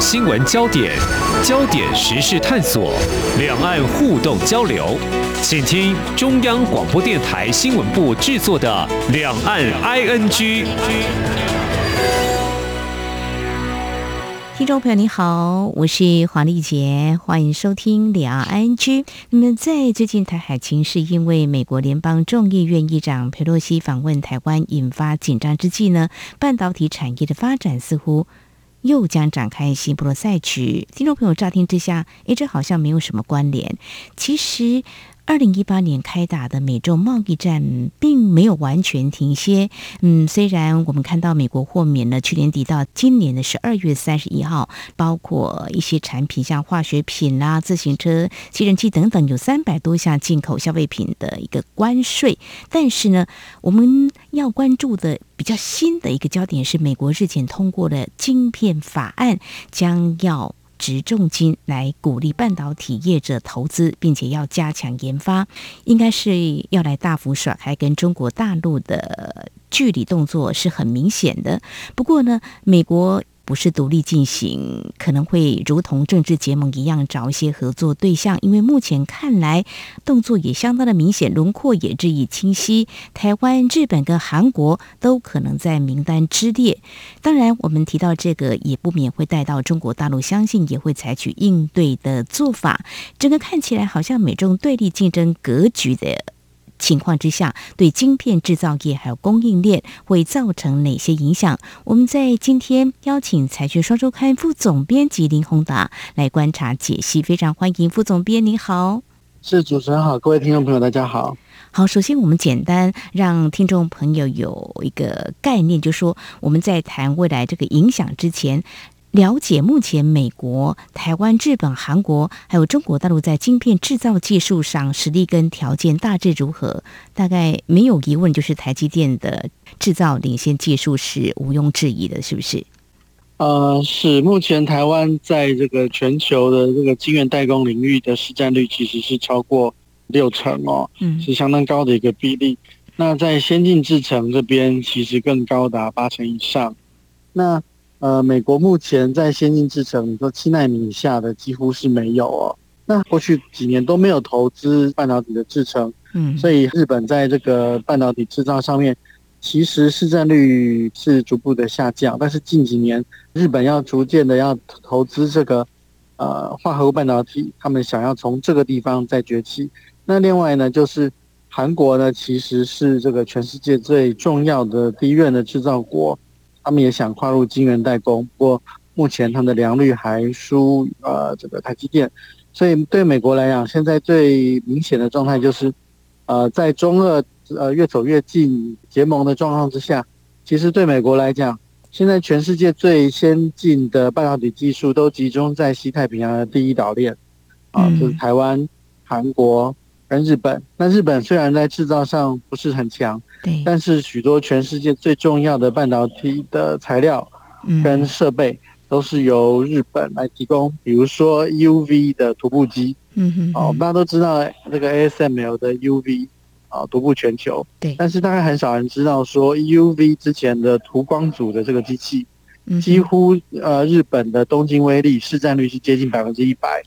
新闻焦点，焦点时事探索，两岸互动交流，请听中央广播电台新闻部制作的《两岸 ING》。听众朋友，你好，我是黄丽杰，欢迎收听两岸 ING。那么，在最近台海情势因为美国联邦众议院议长佩洛西访问台湾引发紧张之际呢，半导体产业的发展似乎又将展开新一波的赛局。听众朋友乍听之下，诶，这好像没有什么关联。其实。二零一八年开打的美洲贸易战并没有完全停歇。嗯，虽然我们看到美国豁免了去年底到今年的十二月三十一号，包括一些产品像化学品啦、啊、自行车、吸尘器等等，有三百多项进口消费品的一个关税。但是呢，我们要关注的比较新的一个焦点是，美国日前通过的晶片法案将要。值重金来鼓励半导体业者投资，并且要加强研发，应该是要来大幅甩开跟中国大陆的距离，动作是很明显的。不过呢，美国。不是独立进行，可能会如同政治结盟一样找一些合作对象，因为目前看来动作也相当的明显，轮廓也日益清晰。台湾、日本跟韩国都可能在名单之列。当然，我们提到这个，也不免会带到中国大陆，相信也会采取应对的做法。整个看起来好像美中对立竞争格局的。情况之下，对晶片制造业还有供应链会造成哪些影响？我们在今天邀请《财讯双周刊》副总编辑林宏达来观察解析，非常欢迎副总编，你好，是主持人好，各位听众朋友大家好。好，首先我们简单让听众朋友有一个概念，就是说我们在谈未来这个影响之前。了解目前美国、台湾、日本、韩国还有中国大陆在晶片制造技术上实力跟条件大致如何？大概没有疑问，就是台积电的制造领先技术是毋庸置疑的，是不是？呃，是。目前台湾在这个全球的这个晶圆代工领域的市占率其实是超过六成哦，嗯，是相当高的一个比例。那在先进制程这边，其实更高达八成以上。那呃，美国目前在先进制程，你说七纳米以下的几乎是没有哦。那过去几年都没有投资半导体的制程，嗯，所以日本在这个半导体制造上面，其实市占率是逐步的下降。但是近几年，日本要逐渐的要投资这个呃化合物半导体，他们想要从这个地方再崛起。那另外呢，就是韩国呢，其实是这个全世界最重要的第一任的制造国。他们也想跨入晶圆代工，不过目前他们的良率还输呃这个台积电，所以对美国来讲，现在最明显的状态就是，呃，在中俄呃越走越近结盟的状况之下，其实对美国来讲，现在全世界最先进的半导体技术都集中在西太平洋的第一岛链，啊，就是台湾、韩国。跟日本，那日本虽然在制造上不是很强，对，但是许多全世界最重要的半导体的材料跟设备都是由日本来提供，比如说 EUV 的涂布机，嗯哼，哦，大家都知道这个 ASML 的 UV 啊，独步全球，对，但是大概很少人知道说 EUV 之前的涂光组的这个机器，几乎呃日本的东京威力市占率是接近百分之一百，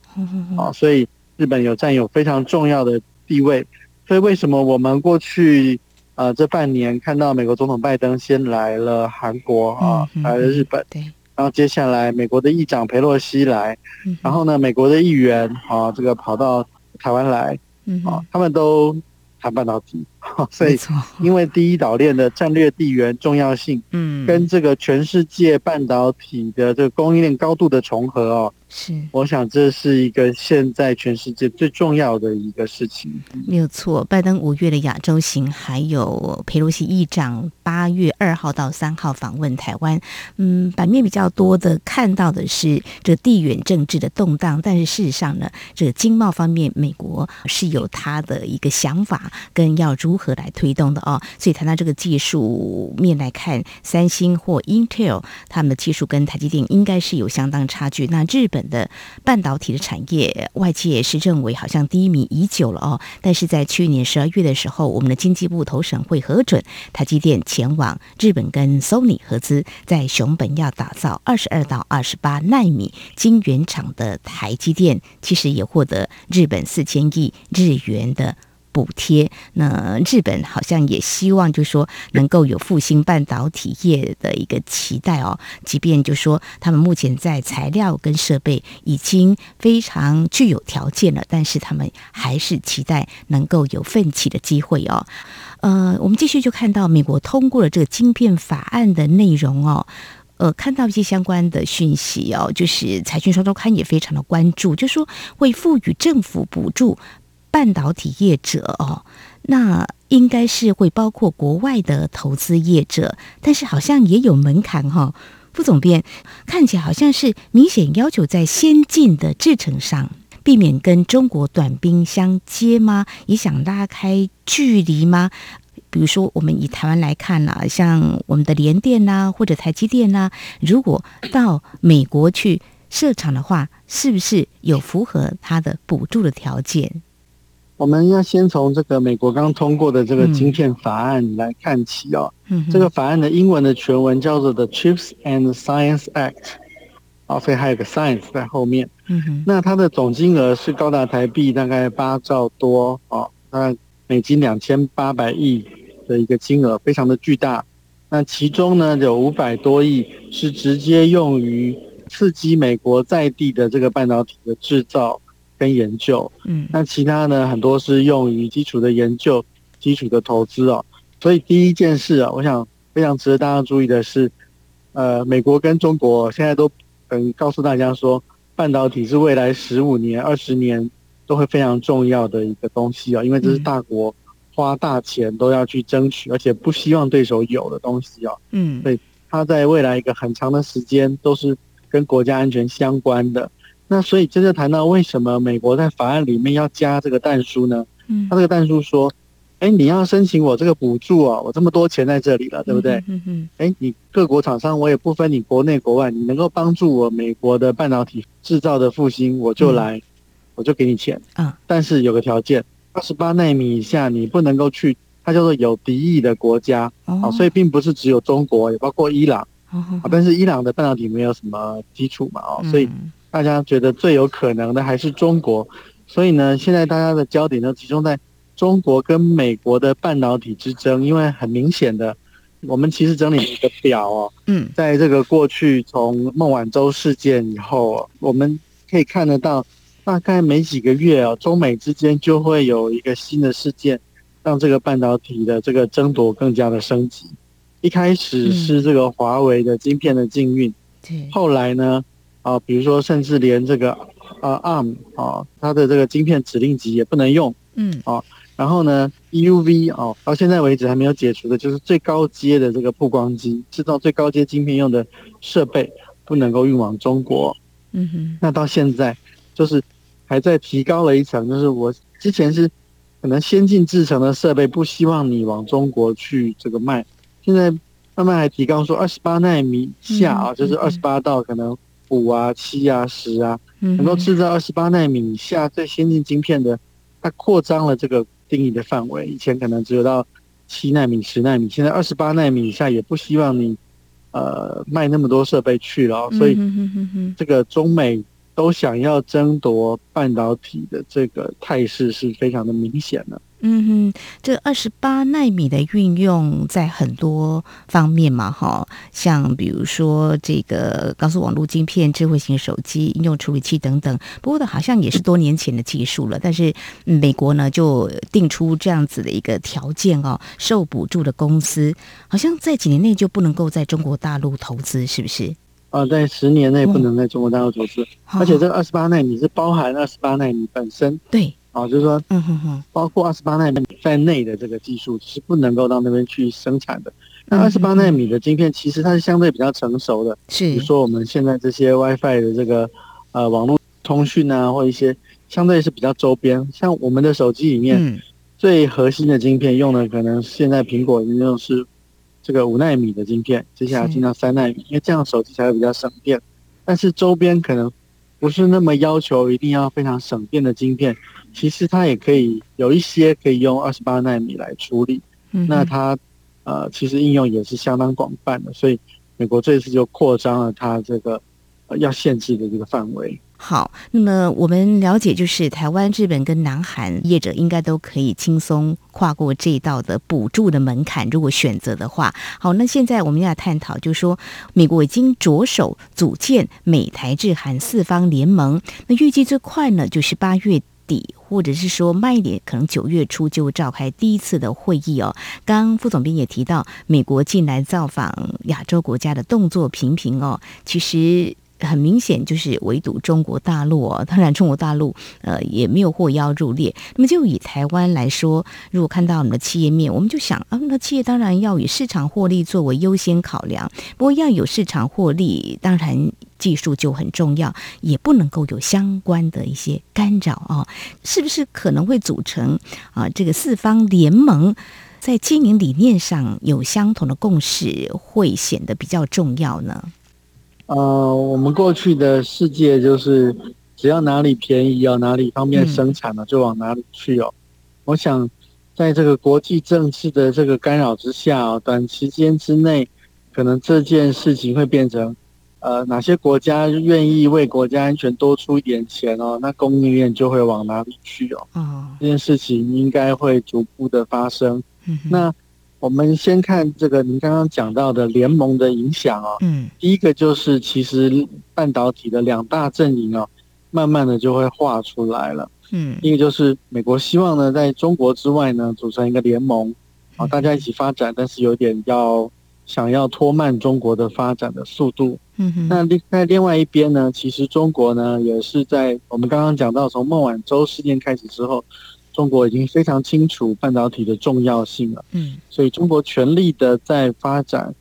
啊，所以日本有占有非常重要的。地位，所以为什么我们过去呃这半年看到美国总统拜登先来了韩国啊，来了日本，对，然后接下来美国的议长佩洛西来，然后呢，美国的议员啊这个跑到台湾来，啊，他们都谈半导体，所以因为第一岛链的战略地缘重要性，嗯，跟这个全世界半导体的这个供应链高度的重合哦。是，我想这是一个现在全世界最重要的一个事情。没有错，拜登五月的亚洲行，还有佩洛西议长八月二号到三号访问台湾。嗯，版面比较多的看到的是这地缘政治的动荡，但是事实上呢，这个经贸方面，美国是有他的一个想法跟要如如何来推动的哦。所以谈到这个技术面来看，三星或 Intel 他们的技术跟台积电应该是有相当差距。那日本。的半导体的产业，外界是认为好像低迷已久了哦。但是在去年十二月的时候，我们的经济部投审会核准台积电前往日本跟 Sony 合资，在熊本要打造二十二到二十八奈米晶圆厂的台积电，其实也获得日本四千亿日元的。补贴，那日本好像也希望，就是说能够有复兴半导体业的一个期待哦。即便就说他们目前在材料跟设备已经非常具有条件了，但是他们还是期待能够有奋起的机会哦。呃，我们继续就看到美国通过了这个晶片法案的内容哦。呃，看到一些相关的讯息哦，就是财讯双周刊也非常的关注，就说会赋予政府补助。半导体业者哦，那应该是会包括国外的投资业者，但是好像也有门槛哈、哦。副总编看起来好像是明显要求在先进的制程上，避免跟中国短兵相接吗？也想拉开距离吗？比如说，我们以台湾来看啊，像我们的联电呐、或者台积电呐、如果到美国去设厂的话，是不是有符合它的补助的条件？我们要先从这个美国刚通过的这个晶片法案来看起哦。嗯，这个法案的英文的全文叫做 The Chips and Science Act，啊，所以还有个 Science 在后面。嗯哼，那它的总金额是高达台币大概八兆多哦，那美金两千八百亿的一个金额，非常的巨大。那其中呢，有五百多亿是直接用于刺激美国在地的这个半导体的制造。跟研究，嗯，那其他呢，很多是用于基础的研究、基础的投资哦。所以第一件事啊，我想非常值得大家注意的是，呃，美国跟中国现在都嗯告诉大家说，半导体是未来十五年、二十年都会非常重要的一个东西啊，因为这是大国花大钱都要去争取，而且不希望对手有的东西啊，嗯，所以它在未来一个很长的时间都是跟国家安全相关的。那所以，这就谈到为什么美国在法案里面要加这个弹书呢？嗯，他这个弹书说，哎，你要申请我这个补助啊，我这么多钱在这里了，对不对？嗯嗯。哎，你各国厂商我也不分你国内国外，你能够帮助我美国的半导体制造的复兴，我就来，我就给你钱。啊，但是有个条件，二十八纳米以下你不能够去，它叫做有敌意的国家啊，所以并不是只有中国，也包括伊朗啊，但是伊朗的半导体没有什么基础嘛，哦，所以。大家觉得最有可能的还是中国，所以呢，现在大家的焦点都集中在中国跟美国的半导体之争，因为很明显的，我们其实整理了一个表哦，嗯，在这个过去从孟晚舟事件以后，我们可以看得到，大概每几个月哦，中美之间就会有一个新的事件，让这个半导体的这个争夺更加的升级。一开始是这个华为的晶片的禁运，对，后来呢？啊，比如说，甚至连这个啊 ARM 啊，它的这个晶片指令集也不能用，嗯，啊，然后呢，EUV 啊，到现在为止还没有解除的，就是最高阶的这个曝光机，制造最高阶晶片用的设备不能够运往中国，嗯哼，那到现在就是还在提高了一层，就是我之前是可能先进制程的设备不希望你往中国去这个卖，现在慢慢还提高说二十八纳米下啊，就是二十八到可能。五啊，七啊，十啊，能够制造二十八纳米以下最先进晶片的，它扩张了这个定义的范围。以前可能只有到七纳米、十纳米，现在二十八纳米以下也不希望你呃卖那么多设备去了。所以这个中美都想要争夺半导体的这个态势是非常的明显的。嗯哼，这二十八纳米的运用在很多方面嘛，哈，像比如说这个高速网络晶片、智慧型手机、应用处理器等等。不过的好像也是多年前的技术了，但是美国呢就定出这样子的一个条件哦，受补助的公司好像在几年内就不能够在中国大陆投资，是不是？啊，在十年内不能在中国大陆投资，哦、而且这个二十八纳米是包含二十八纳米本身。对。啊，就是说，嗯哼哼，包括二十八纳米在内的这个技术是不能够到那边去生产的。那二十八纳米的晶片其实它是相对比较成熟的，是，比如说我们现在这些 WiFi 的这个呃网络通讯啊，或一些相对是比较周边，像我们的手机里面最核心的晶片用的可能现在苹果应用是这个五纳米的晶片，接下来进到三纳米，因为这样手机才会比较省电。但是周边可能。不是那么要求一定要非常省电的晶片，其实它也可以有一些可以用二十八纳米来处理。嗯，那它呃其实应用也是相当广泛的，所以美国这次就扩张了它这个呃要限制的这个范围。好，那么我们了解，就是台湾、日本跟南韩业者应该都可以轻松跨过这一道的补助的门槛，如果选择的话。好，那现在我们要探讨，就是说美国已经着手组建美台日韩四方联盟，那预计最快呢，就是八月底，或者是说慢一点，可能九月初就召开第一次的会议哦。刚刚副总编也提到，美国近来造访亚洲国家的动作频频哦，其实。很明显就是围堵中国大陆哦，当然中国大陆呃也没有获邀入列。那么就以台湾来说，如果看到我们的企业面，我们就想啊，那企业当然要以市场获利作为优先考量。不过要有市场获利，当然技术就很重要，也不能够有相关的一些干扰啊。是不是可能会组成啊这个四方联盟，在经营理念上有相同的共识，会显得比较重要呢？呃，我们过去的世界就是，只要哪里便宜哦，哪里方便生产了，就往哪里去哦。我想，在这个国际政治的这个干扰之下哦，短时间之内，可能这件事情会变成，呃，哪些国家愿意为国家安全多出一点钱哦，那供应链就会往哪里去哦。嗯，这件事情应该会逐步的发生。嗯，那。我们先看这个您刚刚讲到的联盟的影响哦。嗯，第一个就是其实半导体的两大阵营哦，慢慢的就会画出来了。嗯，一个就是美国希望呢，在中国之外呢，组成一个联盟，啊，大家一起发展，但是有点要想要拖慢中国的发展的速度。嗯哼，那另在另外一边呢，其实中国呢也是在我们刚刚讲到从孟晚舟事件开始之后。中国已经非常清楚半导体的重要性了，嗯，所以中国全力的在发展，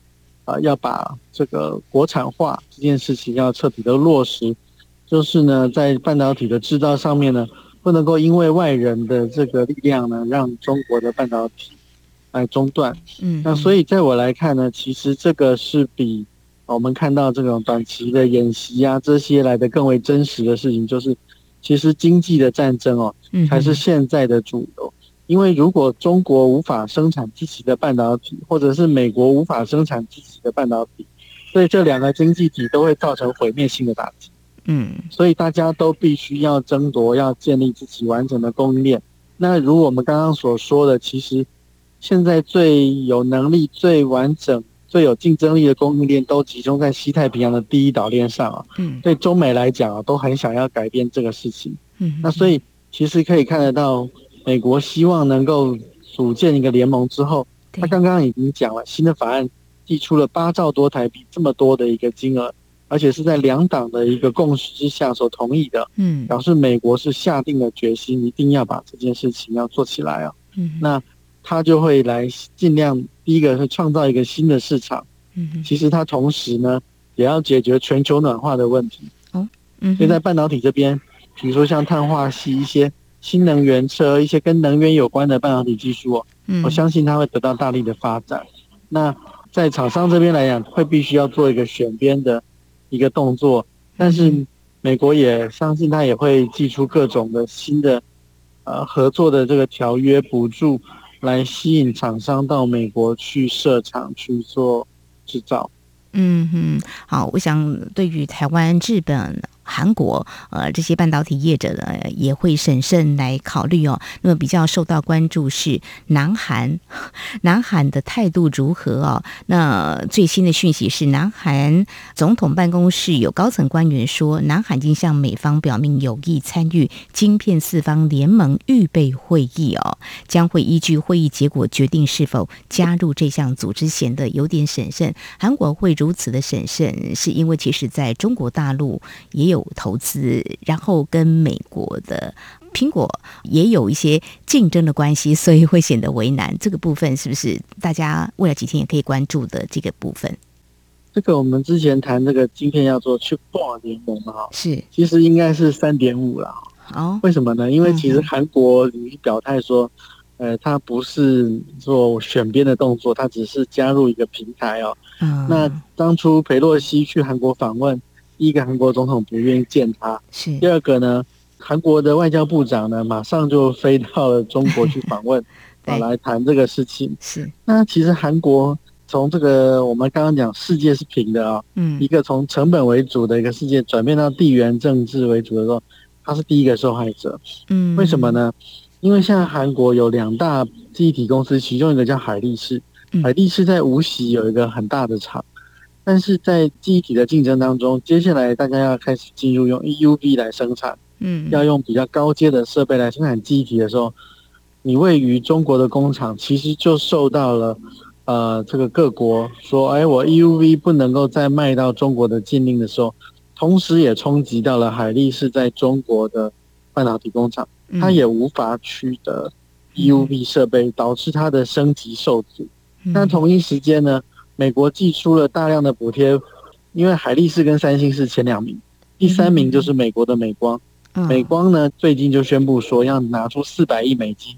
啊、呃，要把这个国产化这件事情要彻底的落实，就是呢，在半导体的制造上面呢，不能够因为外人的这个力量呢，让中国的半导体来中断，嗯，那所以在我来看呢，其实这个是比我们看到这种短期的演习啊这些来的更为真实的事情，就是。其实经济的战争哦，才是现在的主流。因为如果中国无法生产自己的半导体，或者是美国无法生产自己的半导体，所以这两个经济体都会造成毁灭性的打击。嗯，所以大家都必须要争夺，要建立自己完整的供应链。那如我们刚刚所说的，其实现在最有能力、最完整。最有竞争力的供应链都集中在西太平洋的第一岛链上啊，嗯，对中美来讲啊，都很想要改变这个事情，嗯，那所以其实可以看得到，美国希望能够组建一个联盟之后，他刚刚已经讲了，新的法案递出了八兆多台币这么多的一个金额，而且是在两党的一个共识之下所同意的，嗯，表示美国是下定了决心，一定要把这件事情要做起来啊，嗯，那。他就会来尽量，第一个是创造一个新的市场，嗯，其实它同时呢也要解决全球暖化的问题，哦，嗯，所以在半导体这边，比如说像碳化系一些新能源车，一些跟能源有关的半导体技术哦，嗯，我相信它会得到大力的发展。那在厂商这边来讲，会必须要做一个选边的一个动作，但是美国也相信它也会寄出各种的新的呃合作的这个条约补助。来吸引厂商到美国去设厂去做制造。嗯哼，好，我想对于台湾、日本。韩国呃，这些半导体业者呢，也会审慎来考虑哦。那么比较受到关注是南韩，南韩的态度如何哦？那最新的讯息是，南韩总统办公室有高层官员说，南韩已经向美方表明有意参与晶片四方联盟预备会议哦，将会依据会议结果决定是否加入这项组织，显得有点审慎。韩国会如此的审慎，是因为其实在中国大陆也有。有投资，然后跟美国的苹果也有一些竞争的关系，所以会显得为难。这个部分是不是大家未来几天也可以关注的这个部分？这个我们之前谈这个晶片要做 Chip 联盟哈，是其实应该是三点五了。哦，为什么呢？因为其实韩国已经表态说，呃，他不是做选边的动作，他只是加入一个平台哦。嗯，那当初裴洛西去韩国访问。第一个韩国总统不愿意见他。是。第二个呢，韩国的外交部长呢，马上就飞到了中国去访问，啊，来谈这个事情。是。那其实韩国从这个我们刚刚讲世界是平的啊、哦，嗯，一个从成本为主的一个世界转变到地缘政治为主的时候，他是第一个受害者。嗯。为什么呢？因为现在韩国有两大记忆体公司，其中一个叫海力士。海力士在无锡有一个很大的厂，但是在记忆体的竞争当中，接下来大家要开始进入用 EUV 来生产，嗯，要用比较高阶的设备来生产记忆体的时候，你位于中国的工厂其实就受到了呃这个各国说，哎，我 EUV 不能够再卖到中国的禁令的时候，同时也冲击到了海力士在中国的半导体工厂，它也无法取得 EUV 设备，导致它的升级受阻。那同一时间呢，美国寄出了大量的补贴，因为海力士跟三星是前两名，第三名就是美国的美光。美光呢最近就宣布说要拿出四百亿美金，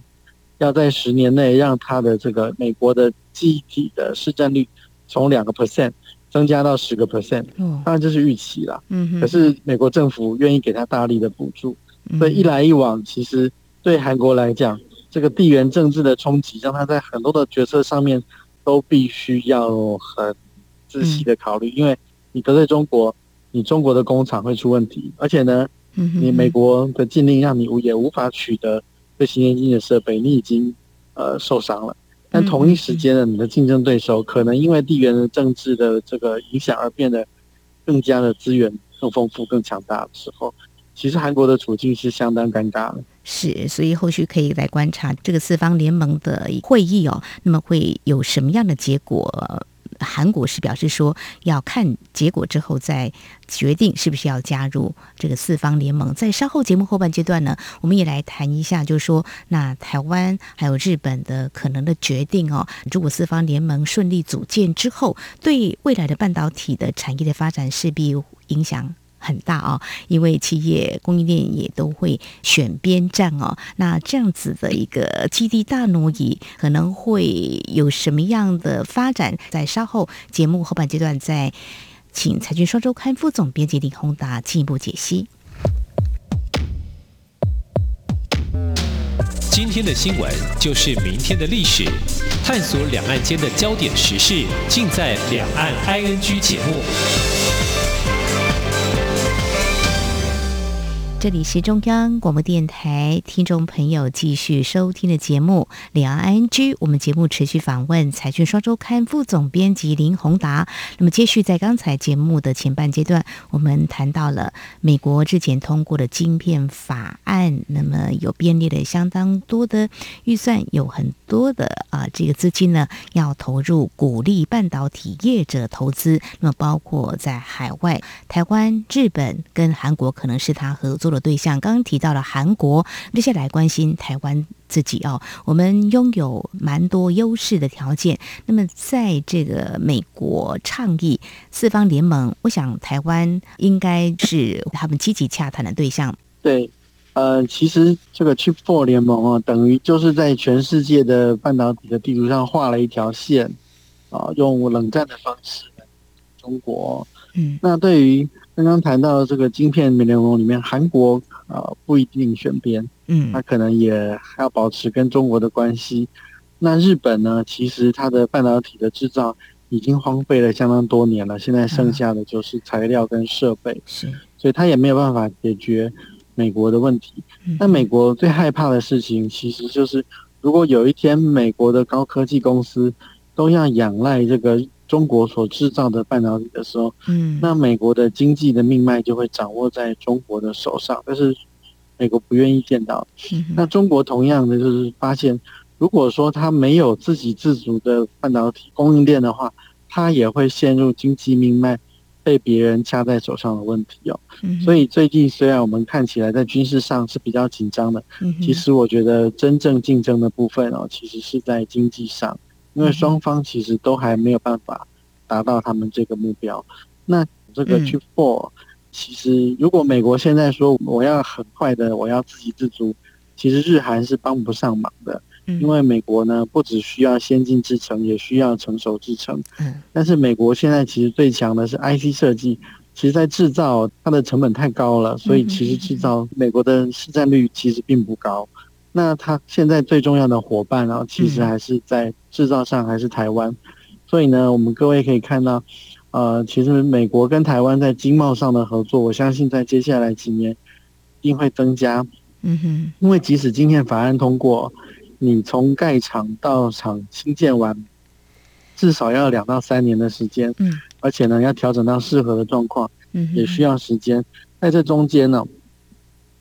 要在十年内让它的这个美国的记忆体的市占率从两个 percent 增加到十个 percent。当然这是预期啦。可是美国政府愿意给他大力的补助，所以一来一往，其实对韩国来讲。这个地缘政治的冲击，让他在很多的决策上面都必须要很仔细的考虑，因为你得罪中国，你中国的工厂会出问题，而且呢，你美国的禁令让你也无法取得最新先进的设备，你已经呃受伤了。但同一时间呢，你的竞争对手可能因为地缘政治的这个影响而变得更加的资源更丰富、更强大的时候。其实韩国的处境是相当尴尬的，是，所以后续可以来观察这个四方联盟的会议哦，那么会有什么样的结果？韩国是表示说要看结果之后再决定是不是要加入这个四方联盟。在稍后节目后半阶段呢，我们也来谈一下，就是说那台湾还有日本的可能的决定哦，如果四方联盟顺利组建之后，对未来的半导体的产业的发展势必影响。很大哦，因为企业供应链也都会选边站哦。那这样子的一个基地大挪移，可能会有什么样的发展？在稍后节目后半阶段，再请财讯双周刊副总编辑李宏达进一步解析。今天的新闻就是明天的历史，探索两岸间的焦点时事，尽在《两岸 ING》节目。这里是中央广播电台听众朋友继续收听的节目《两岸 ING》，我们节目持续访问财讯双周刊副总编辑林宏达。那么，接续在刚才节目的前半阶段，我们谈到了美国之前通过的晶片法案，那么有编列了相当多的预算，有很多的啊这个资金呢要投入，鼓励半导体业者投资。那么，包括在海外，台湾、日本跟韩国可能是他合作的对象，刚刚提到了韩国，接下来关心台湾自己哦。我们拥有蛮多优势的条件。那么，在这个美国倡议四方联盟，我想台湾应该是他们积极洽谈的对象。对，呃，其实这个 Chip Four 联盟啊，等于就是在全世界的半导体的地图上画了一条线啊，用冷战的方式，中国。嗯，那对于。刚刚谈到这个晶片联盟里面，韩国呃不一定选边，嗯，他可能也还要保持跟中国的关系。那日本呢，其实它的半导体的制造已经荒废了相当多年了，现在剩下的就是材料跟设备，是，所以它也没有办法解决美国的问题。那美国最害怕的事情，其实就是如果有一天美国的高科技公司都要仰赖这个。中国所制造的半导体的时候，嗯，那美国的经济的命脉就会掌握在中国的手上，但是美国不愿意见到。那中国同样的就是发现，如果说它没有自给自足的半导体供应链的话，它也会陷入经济命脉被别人掐在手上的问题哦。所以最近虽然我们看起来在军事上是比较紧张的，其实我觉得真正竞争的部分哦，其实是在经济上。因为双方其实都还没有办法达到他们这个目标。那这个 Chip 4，其实如果美国现在说我要很快的，我要自给自足，其实日韩是帮不上忙的。因为美国呢，不只需要先进制程，也需要成熟制程。但是美国现在其实最强的是 IC 设计，其实，在制造它的成本太高了，所以其实制造美国的市占率其实并不高。那它现在最重要的伙伴啊，其实还是在制造上还是台湾。所以呢，我们各位可以看到，呃，其实美国跟台湾在经贸上的合作，我相信在接下来几年一定会增加。嗯哼，因为即使今天法案通过，你从盖厂到厂新建完，至少要两到三年的时间。嗯，而且呢，要调整到适合的状况，嗯，也需要时间。在这中间呢，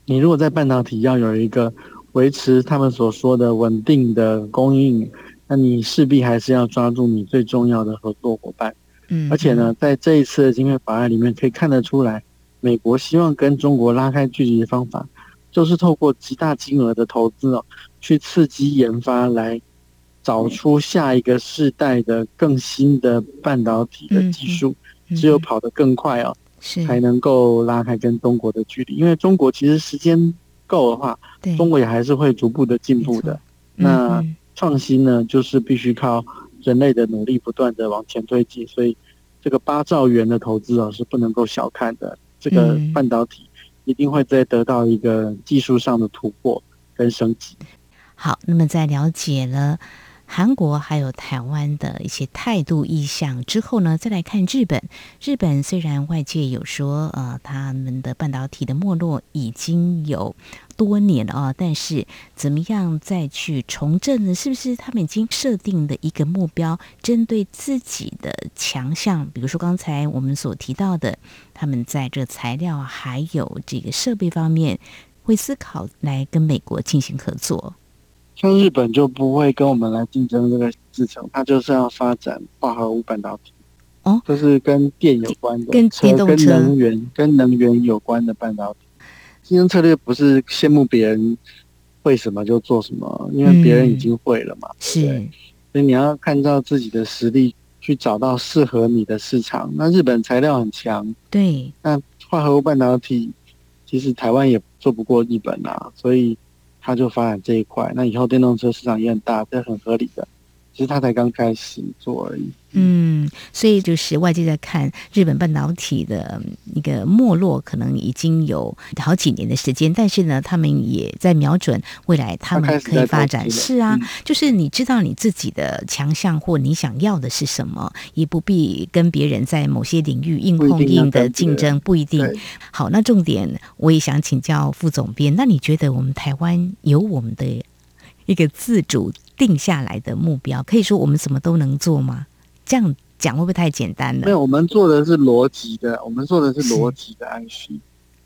你如果在半导体要有一个维持他们所说的稳定的供应。那你势必还是要抓住你最重要的合作伙伴，嗯，而且呢，在这一次的晶片法案里面可以看得出来，美国希望跟中国拉开距离的方法，就是透过极大金额的投资哦，去刺激研发，来找出下一个世代的更新的半导体的技术，只有跑得更快哦，才能够拉开跟中国的距离。因为中国其实时间够的话，中国也还是会逐步的进步的。那创新呢，就是必须靠人类的努力，不断的往前推进。所以，这个八兆元的投资啊，是不能够小看的。这个半导体一定会再得到一个技术上的突破跟升级。好，那么在了解了。韩国还有台湾的一些态度意向之后呢，再来看日本。日本虽然外界有说，呃，他们的半导体的没落已经有多年了啊，但是怎么样再去重振呢？是不是他们已经设定的一个目标，针对自己的强项？比如说刚才我们所提到的，他们在这材料还有这个设备方面，会思考来跟美国进行合作。像日本就不会跟我们来竞争这个制程，它就是要发展化合物半导体，哦，就是跟电有关的，跟电动车、跟能源、跟能源有关的半导体。竞争策略不是羡慕别人会什么就做什么，因为别人已经会了嘛，是。所以你要看到自己的实力，去找到适合你的市场。那日本材料很强，对，那化合物半导体其实台湾也做不过日本啊，所以。它就发展这一块，那以后电动车市场也很大，这很合理的。其实他才刚开始做而已。嗯，所以就是外界在看日本半导体的一个没落，可能已经有好几年的时间，但是呢，他们也在瞄准未来，他们可以发展。是啊，就是你知道你自己的强项或你想要的是什么，也不必跟别人在某些领域硬碰硬的竞争，不一定。好，那重点我也想请教副总编，那你觉得我们台湾有我们的一个自主定下来的目标，可以说我们什么都能做吗？这样讲会不会太简单了？没有，我们做的是逻辑的，我们做的是逻辑的 IC。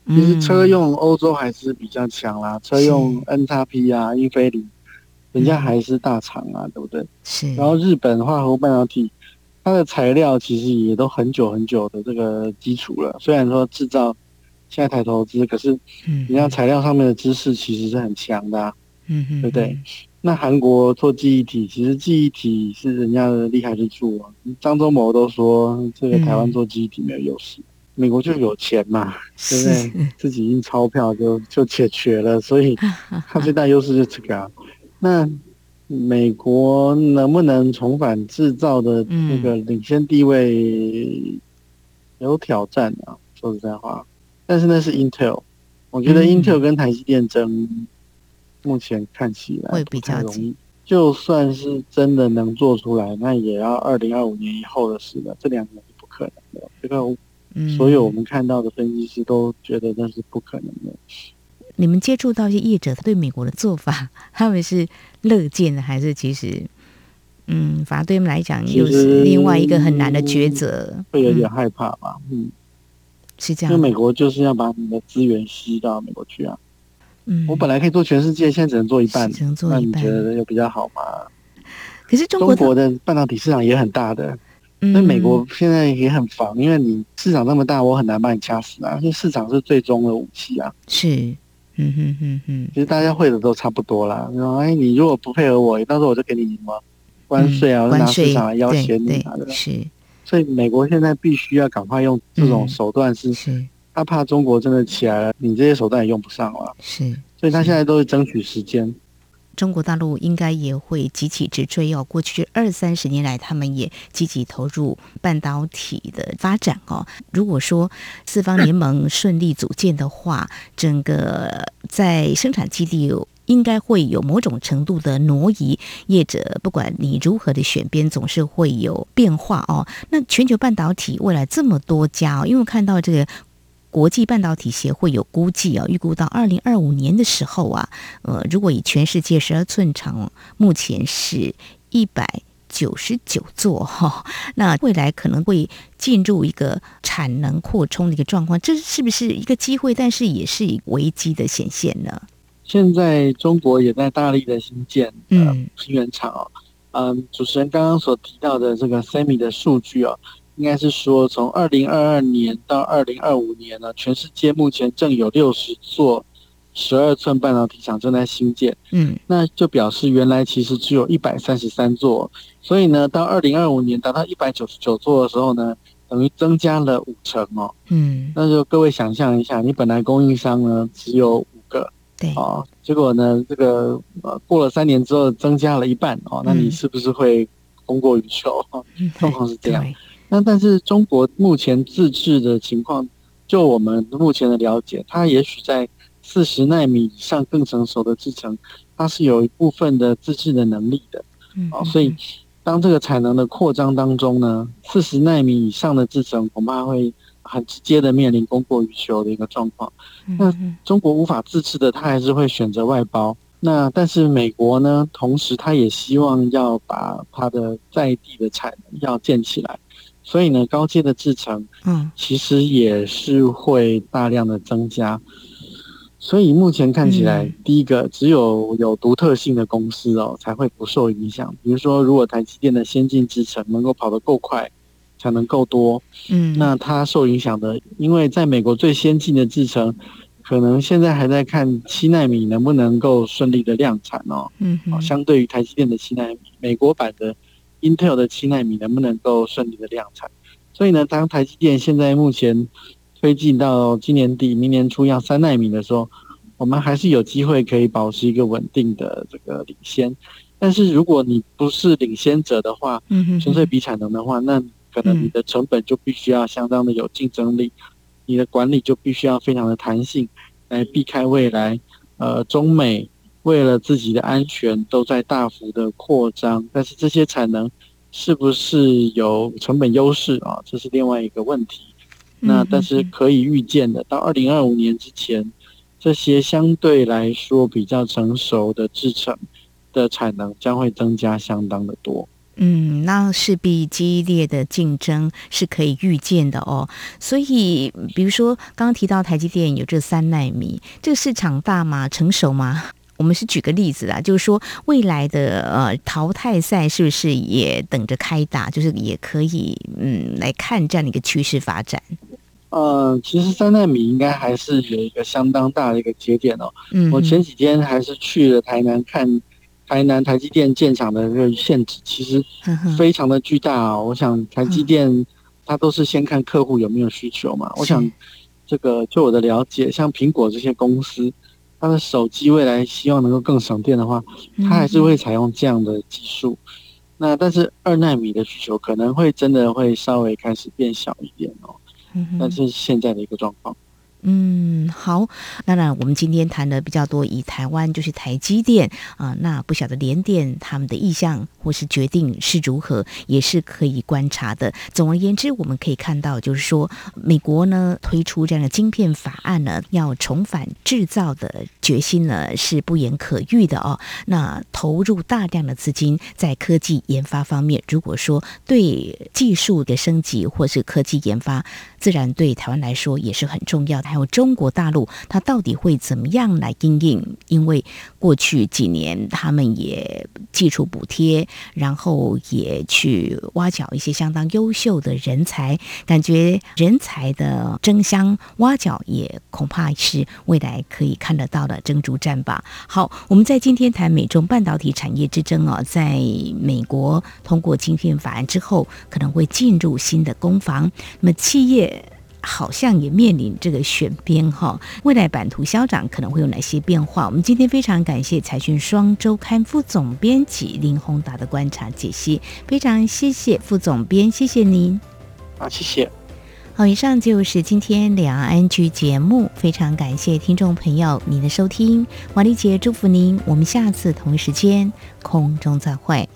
其实车用欧洲还是比较强啦，车用 N 叉 P 啊、英飞凌，人家还是大厂啊，对不对？是。然后日本化合物半导体，它的材料其实也都很久很久的这个基础了。虽然说制造现在才投资，可是你像材料上面的知识其实是很强的，嗯嗯，对不对？那韩国做记忆体，其实记忆体是人家的厉害之处啊。张忠谋都说，这个台湾做记忆体没有优势，嗯、美国就有钱嘛，对不对？自己印钞票就就解决了，所以它最大优势就是这个啊。那美国能不能重返制造的那个领先地位，有挑战啊？说实在话，但是那是 Intel，我觉得 Intel 跟台积电争。目前看起来会比较容易，就算是真的能做出来，那也要二零二五年以后的事了。这两年是不可能的。这个，所有我们看到的分析师都觉得那是不可能的。你们接触到一些业者他对美国的做法，他们是乐见的，还是其实，嗯，反而对他们来讲又是另外一个很难的抉择，会有点害怕吧？嗯，是这样。因为美国就是要把你的资源吸到美国去啊。嗯，我本来可以做全世界，现在只能做一半，只能做一半。那你觉得有比较好吗？可是中国，的半导体市场也很大的，那、嗯、美国现在也很防，因为你市场那么大，我很难把你掐死啊。因为市场是最终的武器啊。是，嗯哼哼哼。其实大家会的都差不多啦。然后，哎，你如果不配合我，到时候我就给你什么关税啊，我拿市场来要挟你啊。是。所以美国现在必须要赶快用这种手段是。他怕中国真的起来了，你这些手段也用不上了。是，所以他现在都是争取时间。中国大陆应该也会急起直追哦。过去二三十年来，他们也积极投入半导体的发展哦。如果说四方联盟顺利组建的话，整个在生产基地应该会有某种程度的挪移。业者不管你如何的选边，总是会有变化哦。那全球半导体未来这么多家哦，因为看到这个。国际半导体协会有估计啊，预估到二零二五年的时候啊，呃，如果以全世界十二寸厂目前是一百九十九座哈，那未来可能会进入一个产能扩充的一个状况，这是不是一个机会？但是也是一个危机的显现呢？现在中国也在大力的新建嗯晶圆厂哦，嗯，主持人刚刚所提到的这个 SEMI 的数据哦。应该是说，从二零二二年到二零二五年呢，全世界目前正有六十座十二寸半导体厂正在兴建。嗯，那就表示原来其实只有一百三十三座，所以呢，到二零二五年达到一百九十九座的时候呢，等于增加了五成哦。嗯，那就各位想象一下，你本来供应商呢只有五个，对，哦，结果呢这个呃过了三年之后增加了一半哦，那你是不是会供过于求？嗯，状况是这样。那但是中国目前自制的情况，就我们目前的了解，它也许在四十纳米以上更成熟的制程，它是有一部分的自制的能力的。嗯，哦，所以当这个产能的扩张当中呢，四十纳米以上的制程恐怕会很直接的面临供过于求的一个状况。那中国无法自制的，它还是会选择外包。那但是美国呢，同时它也希望要把它的在地的产能要建起来。所以呢，高阶的制程，嗯，其实也是会大量的增加。所以目前看起来，第一个只有有独特性的公司哦，才会不受影响。比如说，如果台积电的先进制程能够跑得够快，才能够多，嗯，那它受影响的，因为在美国最先进的制程，可能现在还在看七纳米能不能够顺利的量产哦，嗯，相对于台积电的七纳米，美国版的。Intel 的七纳米能不能够顺利的量产？所以呢，当台积电现在目前推进到今年底、明年初要三纳米的时候，我们还是有机会可以保持一个稳定的这个领先。但是如果你不是领先者的话，纯粹比产能的话，那可能你的成本就必须要相当的有竞争力，你的管理就必须要非常的弹性，来避开未来呃中美。为了自己的安全，都在大幅的扩张，但是这些产能是不是有成本优势啊？这是另外一个问题。那但是可以预见的，到二零二五年之前，这些相对来说比较成熟的制程的产能将会增加相当的多。嗯，那势必激烈的竞争是可以预见的哦。所以，比如说刚刚提到台积电有这三纳米，这个市场大吗？成熟吗？我们是举个例子啊，就是说未来的呃淘汰赛是不是也等着开打？就是也可以嗯来看这样的一个趋势发展。呃，其实三纳米应该还是有一个相当大的一个节点哦。嗯，我前几天还是去了台南看台南台积电建厂的这个限制，其实非常的巨大啊、哦。我想台积电它都是先看客户有没有需求嘛。我想这个就我的了解，像苹果这些公司。它的手机未来希望能够更省电的话，它还是会采用这样的技术。嗯、那但是二纳米的需求可能会真的会稍微开始变小一点哦。嗯，但是现在的一个状况。嗯，好，当然我们今天谈的比较多，以台湾就是台积电啊，那不晓得联电他们的意向或是决定是如何，也是可以观察的。总而言之，我们可以看到，就是说美国呢推出这样的晶片法案呢，要重返制造的决心呢是不言可喻的哦。那投入大量的资金在科技研发方面，如果说对技术的升级或是科技研发，自然对台湾来说也是很重要的。还有中国大陆，它到底会怎么样来应应？因为过去几年他们也技术补贴，然后也去挖角一些相当优秀的人才，感觉人才的争相挖角也恐怕是未来可以看得到的争逐战吧。好，我们在今天谈美中半导体产业之争啊，在美国通过晶片法案之后，可能会进入新的攻防。那么企业。好像也面临这个选边哈，未来版图消长可能会有哪些变化？我们今天非常感谢财讯双周刊副总编辑林宏达的观察解析，非常谢谢副总编，谢谢您。好，谢谢。好，以上就是今天两岸剧节目，非常感谢听众朋友您的收听，王丽姐祝福您，我们下次同一时间空中再会。